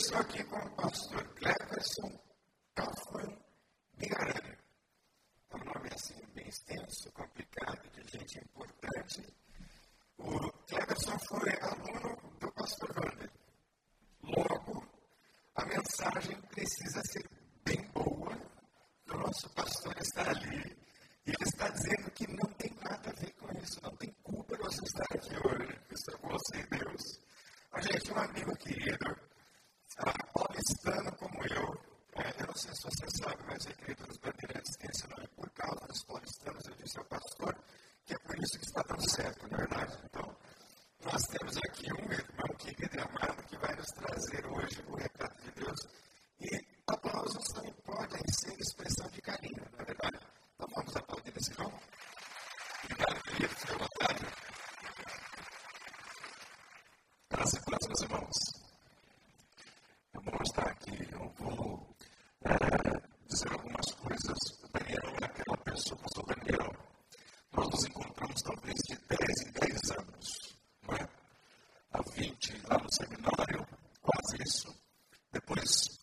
estou aqui com o pastor Cleverson meus irmãos. Eu vou mostrar aqui. Eu vou é, dizer algumas coisas. Daniel é aquela pessoa, pastor Daniel. Nós nos encontramos talvez de 10 em 10 anos, não é? Há 20 lá no seminário, quase isso. Depois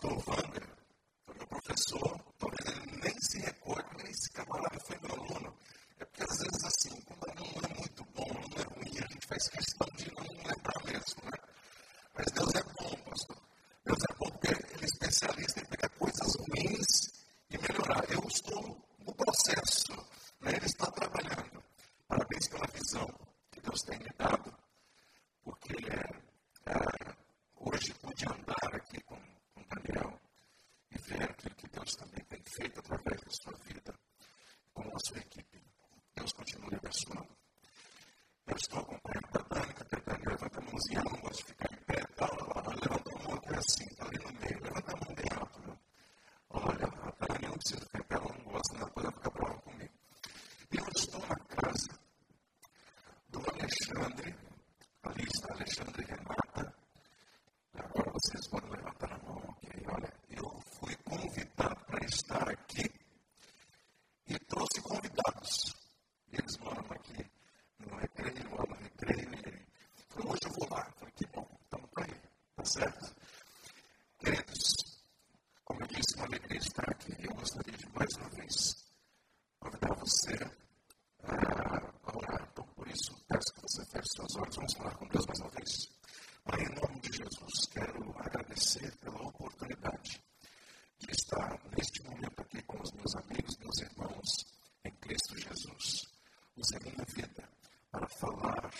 とうん sua vida, com a sua equipe. Deus continue abençoando. certo? Queridos, como eu disse, uma alegria estar aqui. Eu gostaria de mais uma vez convidar você a orar. Então, por isso, peço que você feche suas olhos. Vamos falar com Deus mais uma vez. Pai, em nome de Jesus, quero agradecer pela oportunidade de estar neste momento aqui com os meus amigos, meus irmãos em Cristo Jesus. Usei minha vida para falar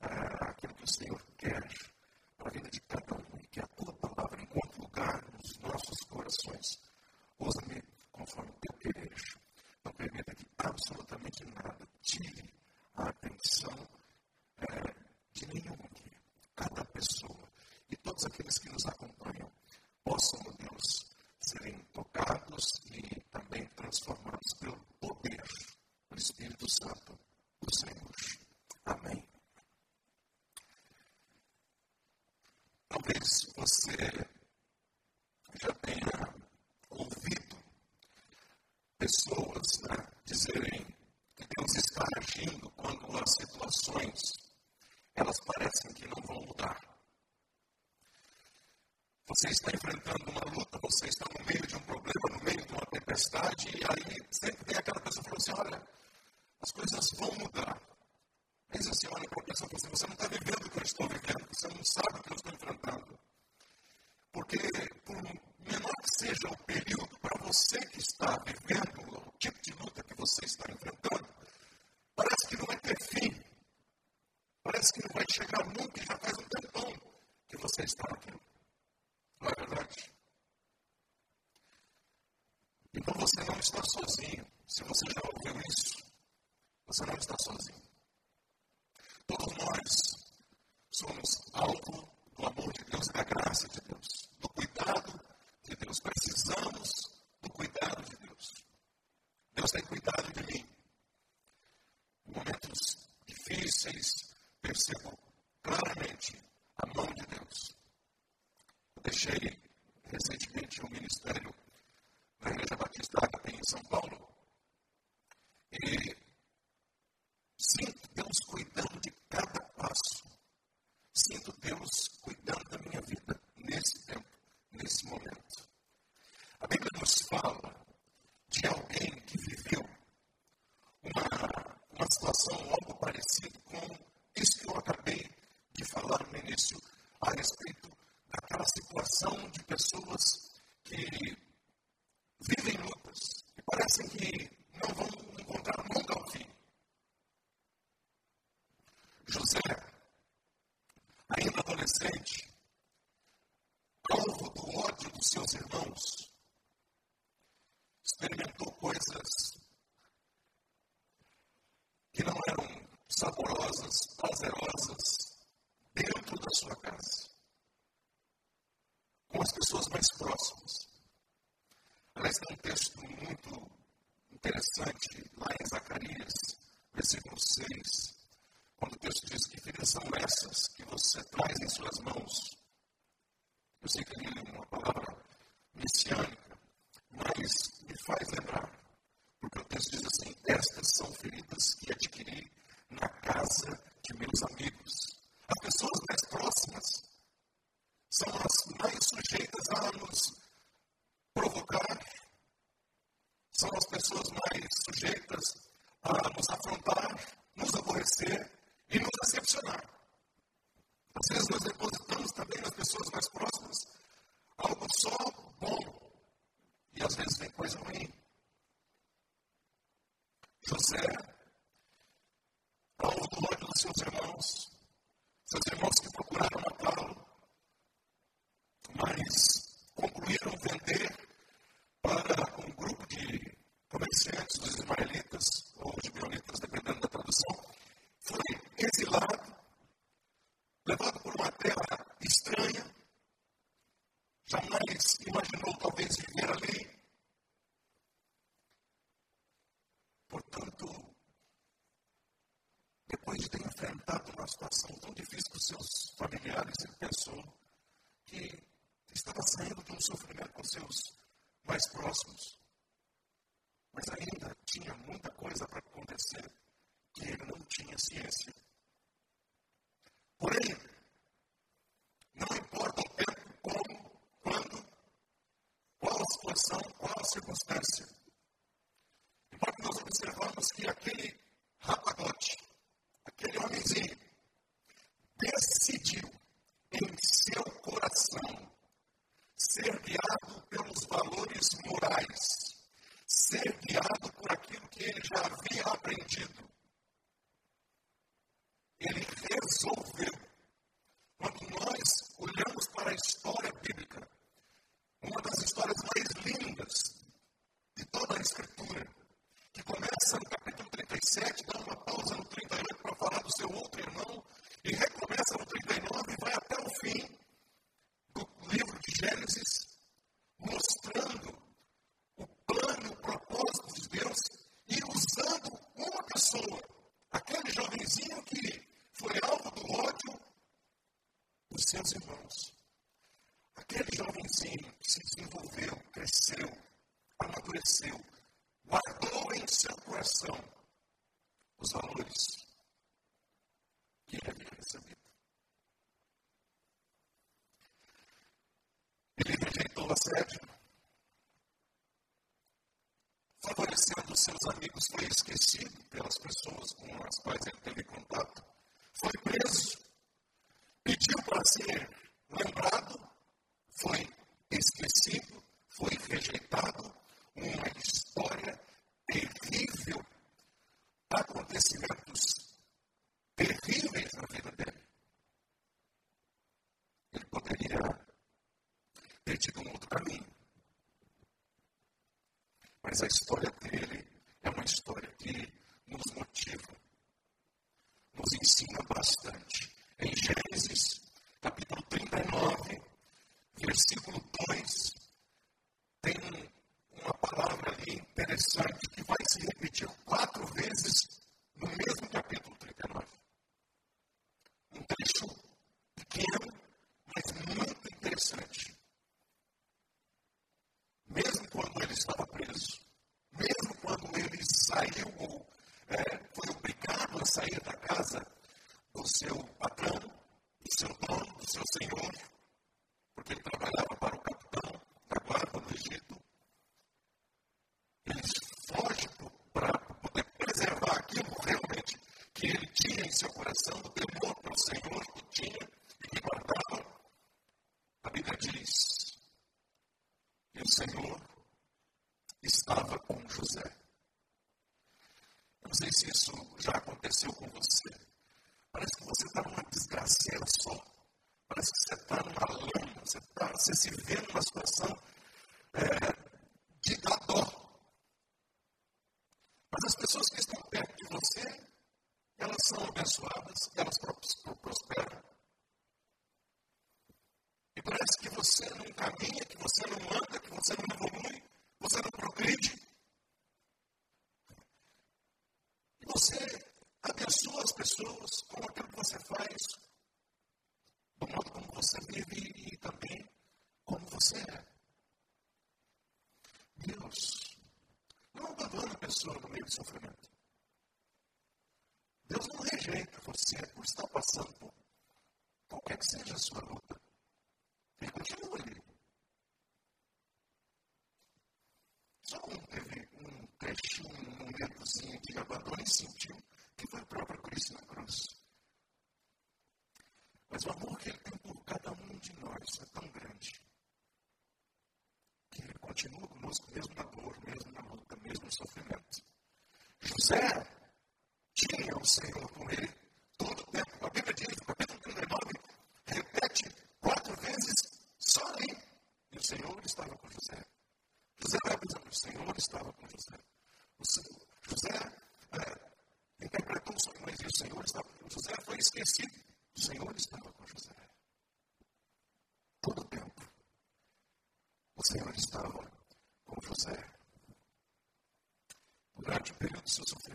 ah, aquilo que o Senhor talvez você já tenha ouvido pessoas né, dizerem que Deus está agindo quando as situações elas parecem que não vão mudar. Você está enfrentando uma luta, você está no meio de um problema, no meio de uma tempestade, e aí ter é fim. Parece que não vai chegar nunca e já faz um tempão que você está aqui. Situação algo parecido com isso que eu acabei de falar no início a respeito daquela situação de pessoas que vivem lutas e parecem que não vão encontrar nunca o fim. José, ainda adolescente, alvo do ódio dos seus irmãos, experimentou coisas que não eram saborosas, prazerosas, dentro da sua casa, com as pessoas mais próximas. Aliás, tem um texto muito interessante lá em Zacarias, versículo 6, quando o texto diz que filhas são essas que você traz em suas mãos. Eu sei que ele é uma palavra messiânica, mas me faz lembrar, porque o texto diz assim: Estas são feridas que adquiri na casa de meus amigos. As pessoas mais próximas são as mais sujeitas a nos provocar, são as pessoas mais sujeitas a nos afrontar, nos aborrecer e nos decepcionar. Às vezes nós depositamos também nas pessoas mais próximas algo só bom e às vezes vem coisa ruim. José, alvo do ódio dos seus irmãos, seus irmãos que procuraram matá-lo, mas concluíram vender para um grupo de comerciantes dos ismaelitas, ou gibeonitas, dependendo da tradução, foi exilado, levado por uma terra estranha, jamais imaginou talvez viver ali. Portanto, depois de ter enfrentado uma situação tão difícil com seus familiares, ele pensou que estava saindo de um sofrimento com seus mais próximos. Mas ainda tinha muita coisa para acontecer que ele não tinha ciência. Porém, não importa o tempo, como, quando, qual a situação, qual a circunstância. Importa nós observamos que aquele rapagote, aquele homenzinho, decidiu em seu coração ser guiado pelos valores morais, ser guiado por aquilo seus amigos foi esquecido pelas pessoas com as quais ele teve contato. Foi preso, pediu para ser lembrado, foi esquecido, foi rejeitado. Uma história terrível. Acontecimentos terríveis na vida dele. Ele poderia ter tido um outro caminho. Mas a história dele Estava com José. Eu não sei se isso já aconteceu com você. Parece que você está numa desgraceira só. Parece que você está numa lama, você, tá, você se vê numa situação é, de dó. Mas as pessoas que estão perto de você, elas são abençoadas, elas prosperam parece que você não caminha, que você não anda, que você não evolui, você não progride. E você abençoa as pessoas com aquilo que você faz, do modo como você vive e também como você é. Deus não abandona a pessoa no meio do sofrimento. Deus não rejeita você por estar passando por qualquer que seja a sua luta. E continua ali. Só quando teve um trechinho, um momentozinho de abandono e sentiu que foi a própria Cristo na cruz. Mas o amor que ele tem por cada um de nós é tão grande que ele continua conosco, mesmo na dor, mesmo na luta, mesmo no sofrimento. José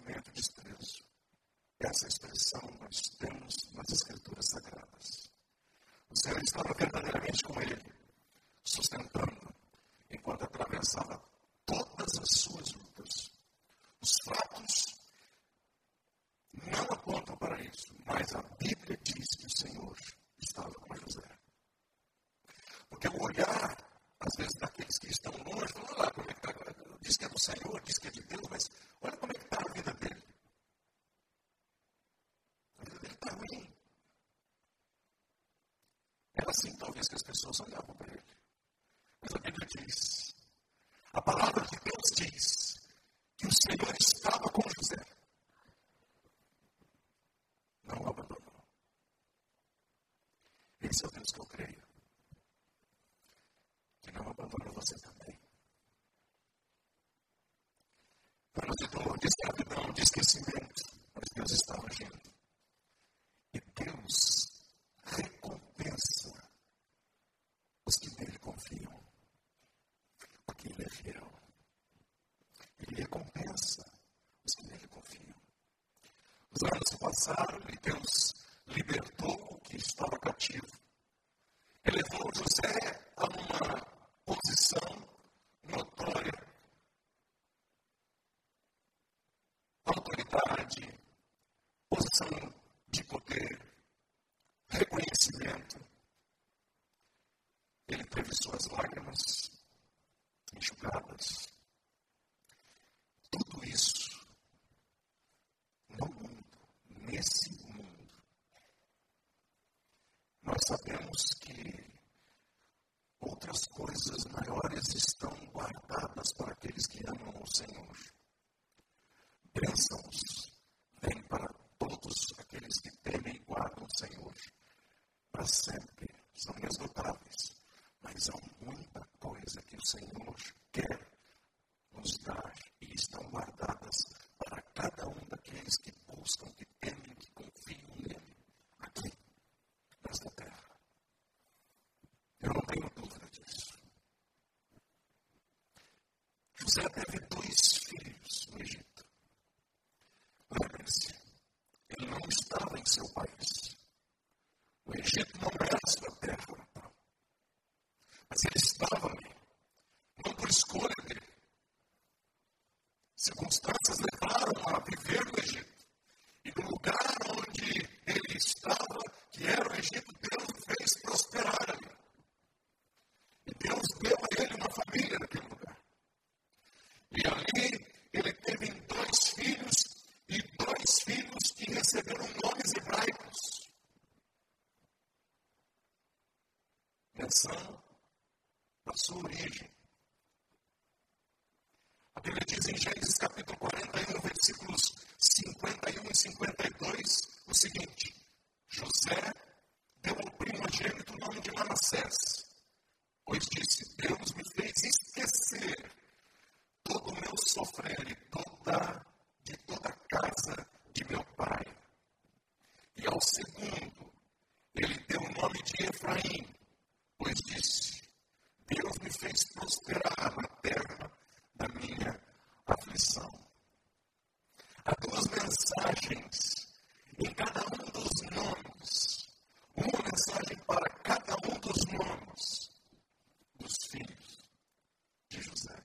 sentimento de desprezo. Essa é expressão nós temos nas Escrituras Sagradas. O Senhor estava verdadeiramente com ele. A palavra de Deus diz que o Senhor estava com José. Não o abandonou. Esse é o Deus que eu creio. Que não abandona você também. Para de dor, é de escravidão, de esquecimento. É assim русские. José teve dois filhos no Egito. Lembre-se, ele não estava em seu país. O Egito não era sua terra natal. Mas ele estava ali. Não por escolha dele. Circunstâncias levaram a viver no Egito. E no lugar onde ele estava, que era o Egito, Deus o fez prosperar ali. E Deus deu a ele uma família naquele lugar. E ali ele teve dois filhos e dois filhos que receberam nomes hebraicos. pensando na sua origem. A Bíblia diz em Gênesis capítulo 41, versículos 51 e 52, o seguinte: José deu ao primogênito o nome de Manassés, pois disse: Deus me fez esquecer todo o meu sofrer e toda, de toda a casa de meu pai. E ao segundo, ele deu o nome de Efraim, pois disse: Deus me fez prosperar na terra da minha aflição. Há duas mensagens em cada um dos nomes. Uma mensagem para cada um dos nomes dos filhos de José.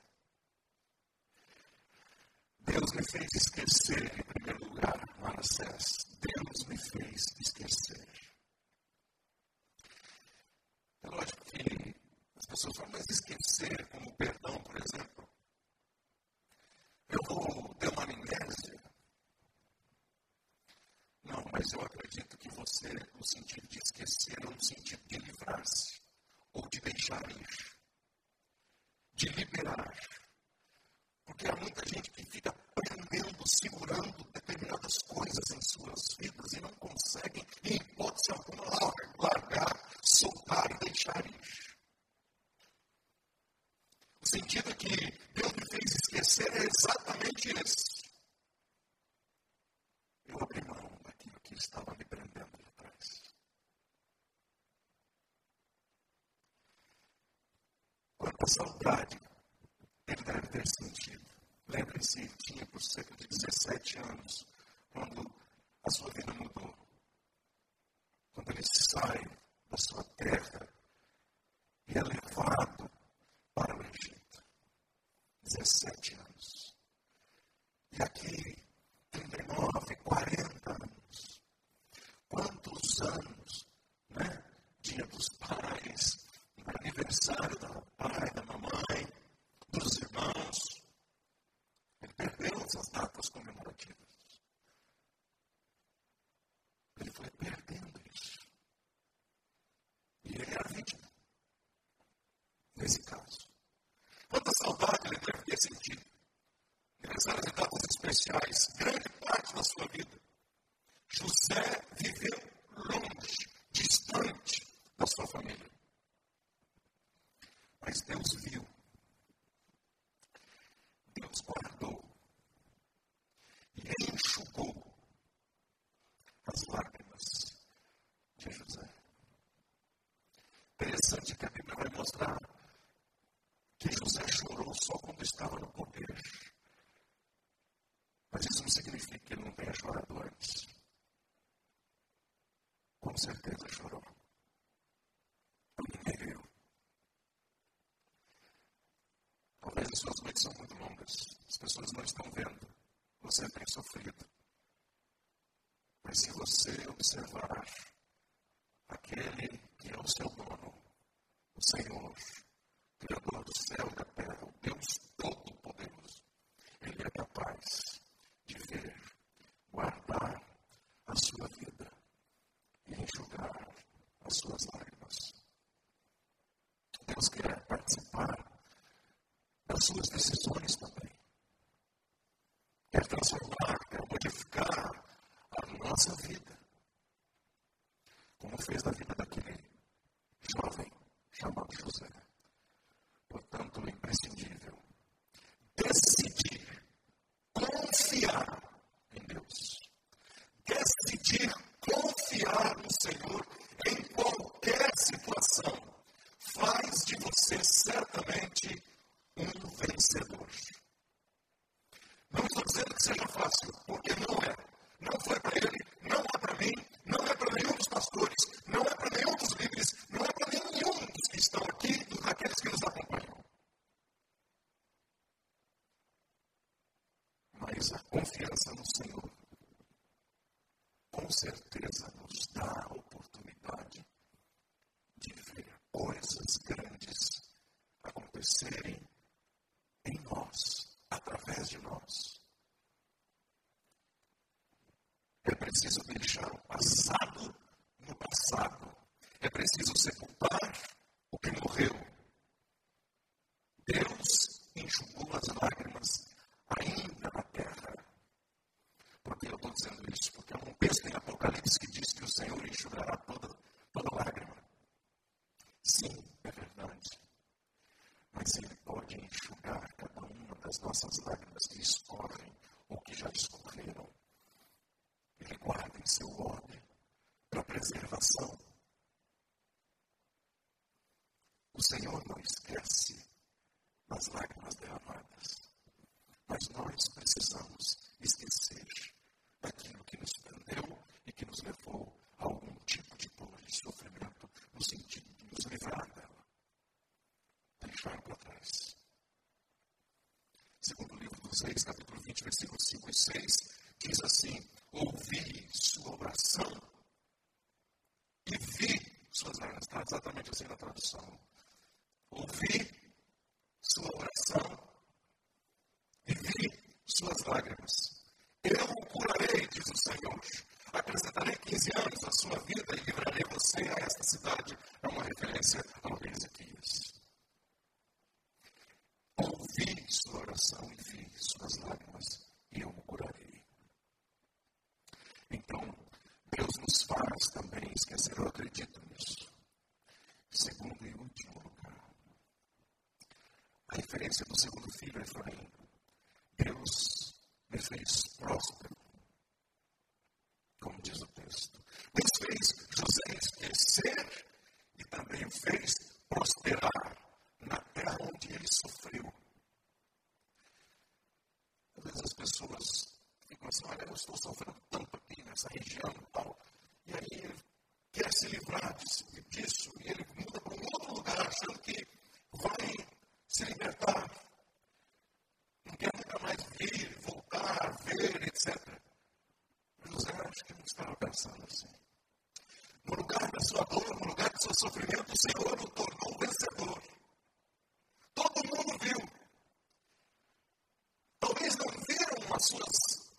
Deus me fez esquecer, em primeiro lugar, Manassés. Deus me fez esquecer. É lógico que as pessoas falam, mas esquecer, como perdão, por exemplo. Eu vou ter uma amnésia. Não, mas eu acredito que você, no sentido de esquecer, é no sentido de livrar-se, ou de deixar ir, de liberar. Porque há muita gente que fica prendendo, segurando determinadas coisas em suas vidas e não conseguem, em hipótese alguma, largar, soltar e deixar ir. Que Deus me fez esquecer é exatamente esse. Eu abri mão daquilo que estava me prendendo lá atrás. Quanta saudade ele deve ter sentido. Lembre-se, tinha por cerca de 17 anos, quando a sua vida mudou. Quando ele sai da sua terra e é levado para o Egito. 17 anos. E aqui, 39, 40 anos. Quantos anos, né? Dia dos pais, aniversário do pai, da mamãe, dos irmãos. Ele perdeu essas datas comemorativas. Ele foi perdendo isso. E ele era vítima. Nesse caso. Quanta saudade ele deve ter sentido. Aniversários e datas especiais, grande parte da sua vida. José viveu longe, distante da sua família. Mas Deus viu Deus guardou e enxugou as lágrimas de José. Interessante que a Bíblia vai mostrar que José chorou só quando estava no poder. Mas isso não significa que ele não tenha chorado antes. Com certeza chorou. Ninguém viu. Talvez as suas noites são muito longas. As pessoas não estão vendo. Você tem sofrido. Mas se você observar aquele que é o seu dono, o Senhor, Criador do céu e da terra, o Deus Todo-Poderoso, Ele é capaz de ver, guardar a sua vida e enxugar as suas portanto, imprescindível. Decidir confiar em Deus. Decidir confiar no Senhor em qualquer situação faz de você certamente um vencedor. Não estou dizendo que seja fácil, porque não é. Não foi para ele, não é para mim, não é para nenhum dos pastores, não é para nenhum dos líderes, não é muitos que estão aqui e daqueles que nos acompanham. Mas a confiança no Senhor, com certeza, nos dá a oportunidade de ver coisas grandes acontecerem em nós, através de nós. É preciso deixar o passado no passado. É preciso sepultar que morreu. Deus enxugou as lágrimas ainda na terra. Por que eu estou dizendo isso? Porque há um texto em Apocalipse que diz que o Senhor enxugará toda, toda lágrima. Sim, é verdade. Mas Ele pode enxugar cada uma das nossas lágrimas que escorrem ou que já escorreram. Ele guarda em seu odre para preservação. O Senhor não esquece das lágrimas derramadas, mas nós precisamos esquecer daquilo que nos prendeu e que nos levou a algum tipo de dor e sofrimento, no sentido de nos livrar dela, deixar para trás. Segundo o livro dos Reis, capítulo 20, versículos 5 e 6, diz assim: Ouvi sua oração e vi suas lágrimas. Está exatamente assim na tradução. Ouvi sua oração e vi suas lágrimas. Eu o curarei, diz o Senhor. Acrescentarei 15 anos à sua vida e livrarei você a esta cidade. É uma referência ao rei Ezequias. Ouvi sua oração e vi suas lágrimas e eu o curarei. Então, Deus nos faz também esquecer, eu acredito nisso. Segundo e último a referência do segundo filho, Efraim. Deus me fez próspero, como diz o texto. Deus fez José esquecer e também fez prosperar na terra onde ele sofreu. Às vezes as pessoas ficam assim, olha, eu estou sofrendo tanto aqui nessa região e tal. E aí ele quer se livrar disso, disso e ele muda para um outro lugar achando que vai se libertar. Não quer nunca mais vir, voltar, ver, etc. José acho que não estava pensando assim. No lugar da sua dor, no lugar do seu sofrimento, o Senhor o tornou vencedor. Todo mundo viu. Talvez não viram as suas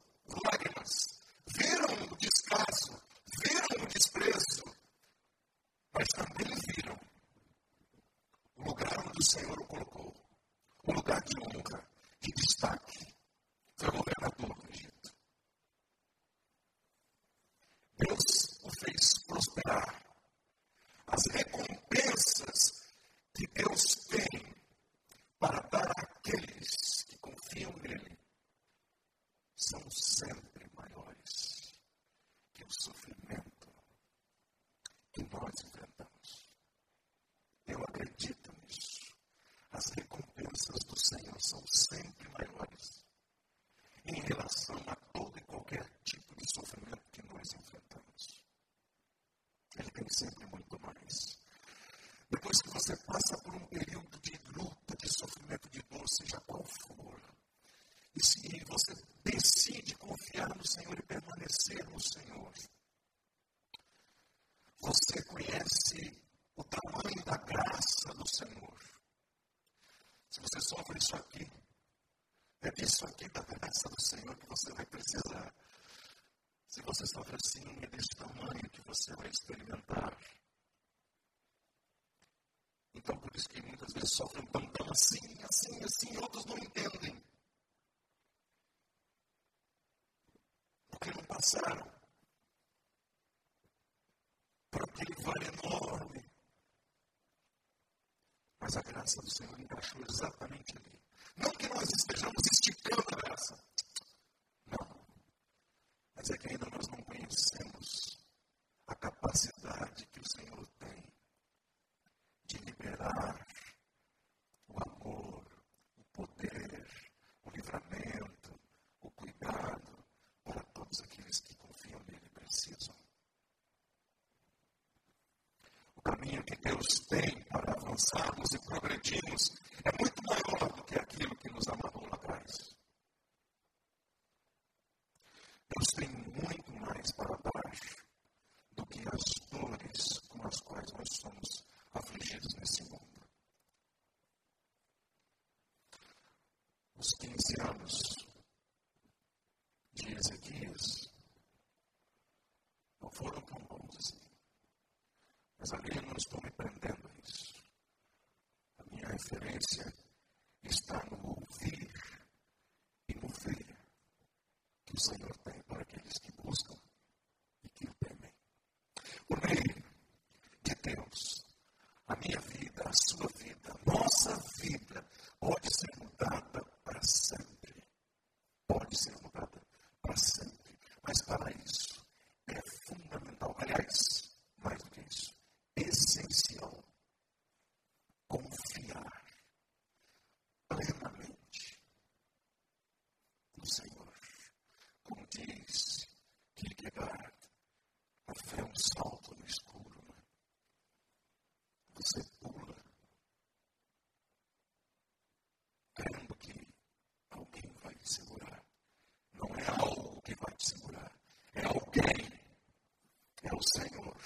lágrimas, viram o descaso, viram o desprezo, mas também viram o lugar onde o Senhor o colocou, o lugar de honra, de destaque. Foi governador do Egito. Deus o fez prosperar. As recompensas que Deus tem para dar àqueles que confiam nele são sempre maiores que o sofrimento que nós enfrentamos. Eu acredito nisso. As recompensas do Senhor são sempre maiores em relação a todo e qualquer tipo de sofrimento que nós enfrentamos. Ele tem sempre muito mais. Depois que você passa por um período de luta, de sofrimento, de dor, seja qual for, e se você decide confiar no Senhor e permanecer no Senhor, você conhece o tamanho da graça do Senhor. Se você sofre isso aqui, é disso aqui da graça do Senhor que você vai precisar. Se você sofre assim, é desse tamanho que você vai experimentar. Então, por isso que muitas vezes sofrem tão, tão assim, assim, assim, outros não entendem. Porque não passaram por aquele vale enorme. Mas a graça do Senhor encaixou exatamente ali. Não que nós estejamos esticando a graça. Mas é que ainda nós não conhecemos a capacidade que o Senhor tem de liberar o amor, o poder, o livramento, o cuidado para todos aqueles que confiam nele e precisam. O caminho que Deus tem para avançarmos e progredirmos é muito maior do que aquilo que nos amarrou lá atrás. Deus tem muito mais para baixo do que as dores com as quais nós somos afligidos nesse mundo. Os 15 anos de Ezequias não foram tão bons assim. Mas ali eu não estou me prendendo a isso. A minha referência está no ouvir e no ver que o Senhor tem para aqueles que buscam e que o temem. Por meio de Deus, a minha vida, a sua vida, nossa vida pode ser mudada para sempre. Pode ser mudada para sempre. Mas para isso é fundamental. Aliás, mais do que isso, essencial confiar plenamente no Senhor. Como diz Kierkegaard, a fé é um salto no escuro. Né? Você pula, crendo que alguém vai te segurar. Não é algo que vai te segurar, é alguém, é o Senhor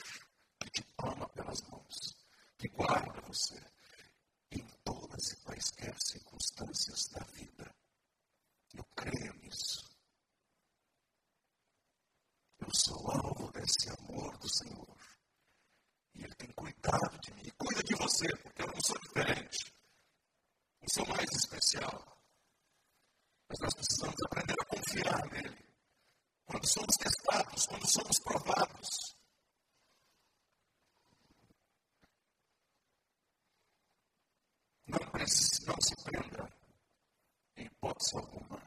que te toma pelas mãos, que guarda você em todas e quaisquer circunstâncias da vida. Eu creio nisso. Eu sou alvo desse amor do Senhor. E Ele tem cuidado de mim. E cuida de você, porque eu não sou diferente. Não sou mais especial. Mas nós precisamos aprender a confiar nele. Quando somos testados, quando somos provados. Não, não se prenda, em hipótese alguma,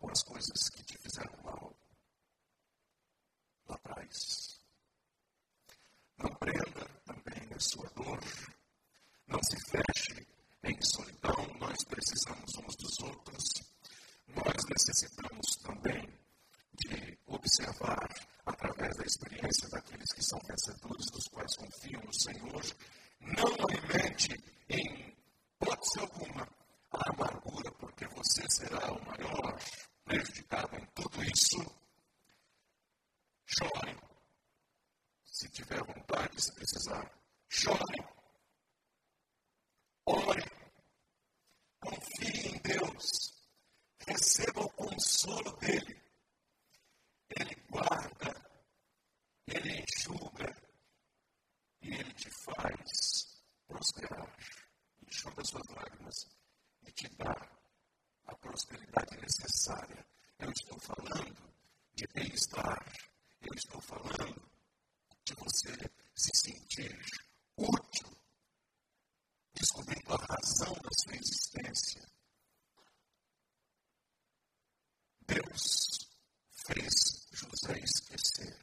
por as coisas que te fizeram mal lá atrás. Não prenda também a sua dor. Não se feche em solidão. Nós precisamos uns dos outros. Nós necessitamos também de observar, através da experiência daqueles que são vencedores, dos quais confiam no Senhor, não alimente em hipótese alguma a amargura, porque você será o maior prejudicado em tudo isso. Chore. Se tiver vontade, se precisar. Chore. Ore. Confie em Deus. Receba o consolo dele. Ele guarda. Ele enxuga e Ele te faz prosperar. Enxuga suas lágrimas e te dá a prosperidade necessária. Eu estou falando de bem-estar. Eu estou falando de você se sentir útil, descobrindo a razão da sua existência. Deus fez José esquecer.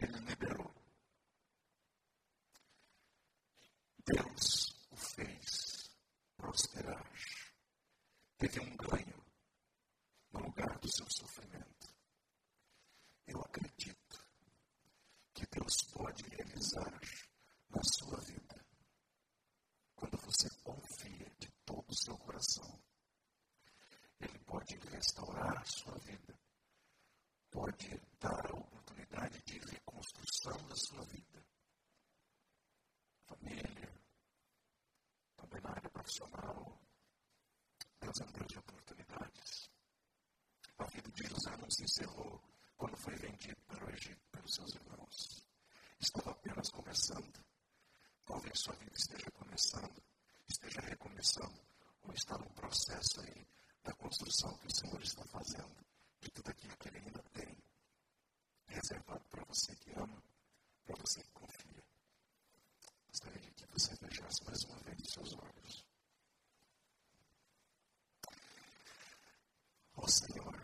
Ele liberou. Deus o fez prosperar. Teve um ganho no lugar do seu sofrimento. Eu acredito que Deus pode realizar na sua vida quando você confia de todo o seu coração. Ele pode restaurar a sua vida, pode dar a oportunidade de reconstrução da sua vida família, também na área profissional. Deus é um Deus de oportunidades. A vida de José não se encerrou quando foi vendido para o Egito pelos seus irmãos. Estava apenas começando. Talvez sua vida esteja começando, esteja recomeçando, ou está num processo aí da construção que o Senhor está fazendo de tudo aquilo que Ele ainda tem reservado para você que ama, para você que confia. Gostaria que você fechasse mais uma vez os seus olhos. Ó Senhor,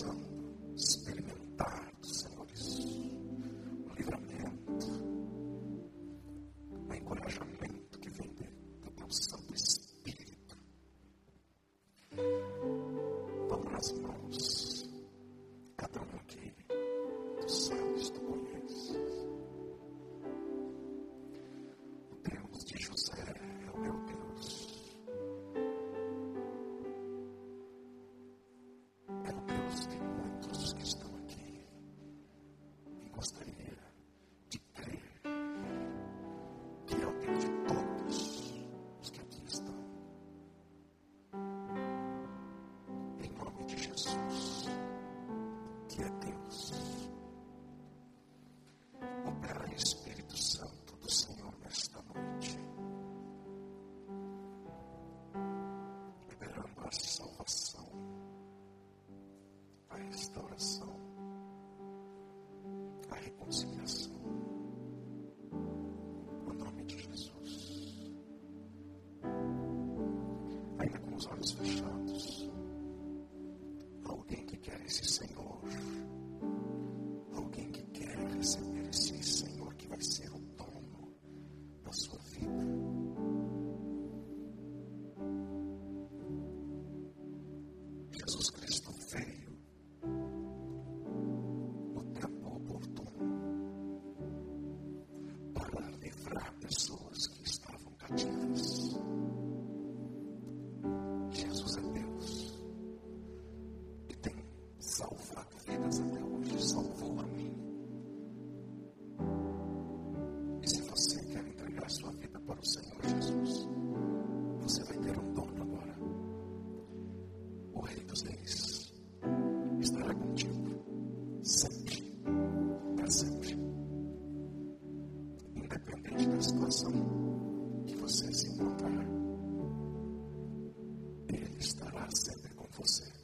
awesome. restauração, a reconciliação. No nome de Jesus. Ainda com os olhos fechados, alguém que quer esse Senhor. Se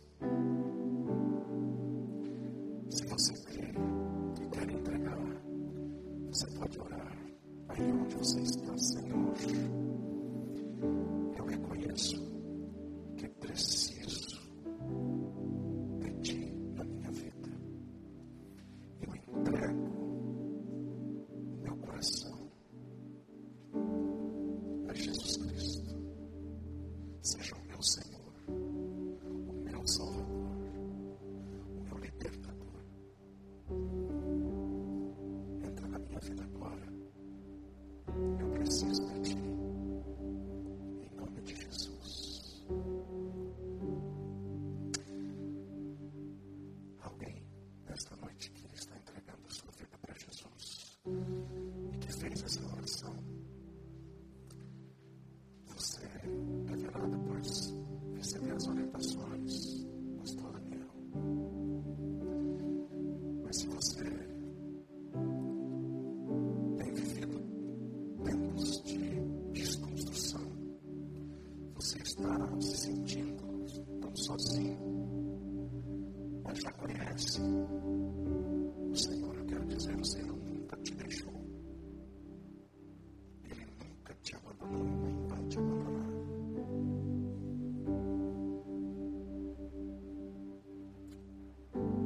conhece. O Senhor, eu quero dizer, o Senhor nunca te deixou. Ele nunca te abandonou e nem vai te abandonar.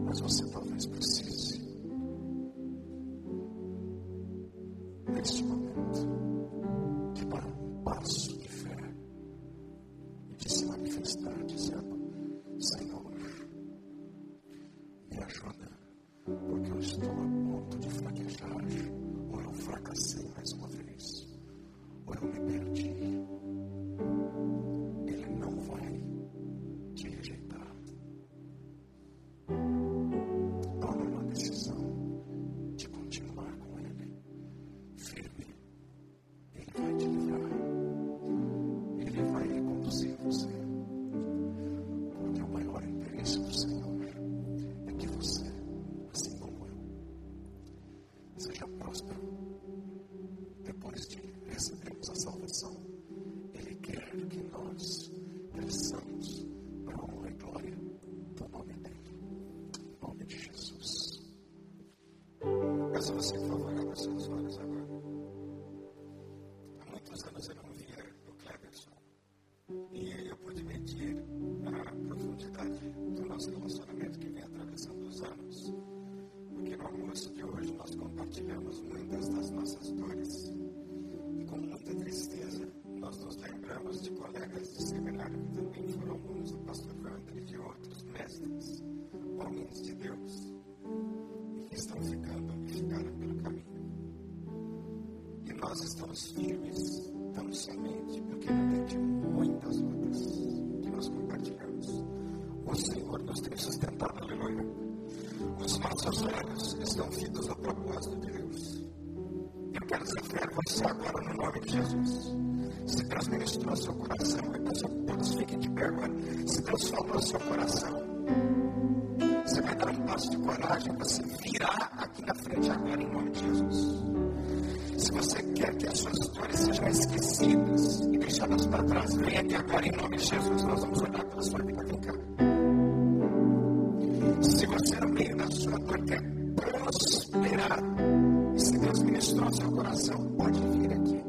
Mas você talvez precise. Nosso relacionamento que vem atravessando os anos. Porque no almoço de hoje nós compartilhamos muitas das nossas dores. E com muita tristeza, nós nos lembramos de colegas de seminário que também foram alunos do pastor Wander e de outros mestres, homens de Deus, e que estão ficando nós estamos firmes tão somente as nossas vidas estão fitas ao propósito de Deus. Eu quero desafiar você agora no nome de Jesus. Se Deus ministrou seu coração, então eu peço que todos fiquem de pé agora. Se Deus falou seu coração, você vai dar um passo de coragem, para se virar aqui na frente agora em nome de Jesus. Se você quer que as suas histórias sejam esquecidas e deixadas para trás, venha aqui agora em nome de Jesus. Nós vamos orar pela sua vida. seu coração, pode vir aqui.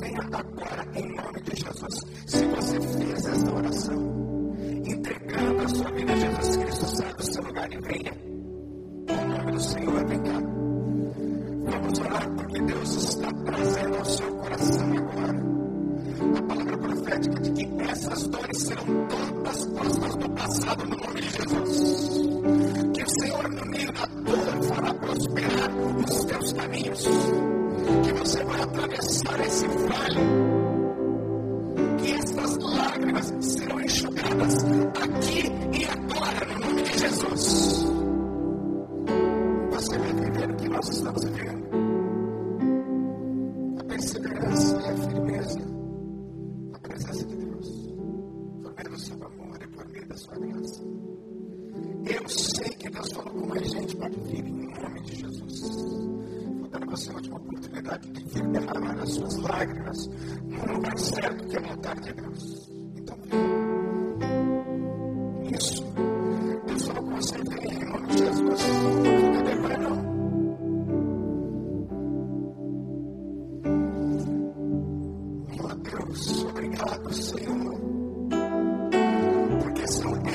Venha agora em nome de Jesus. Se você fez essa oração, entregando a sua vida a Jesus Cristo, sai do seu lugar e venha.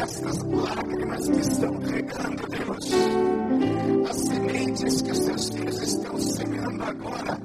estas lágrimas que estão regando, Deus, as sementes que os seus filhos estão semeando agora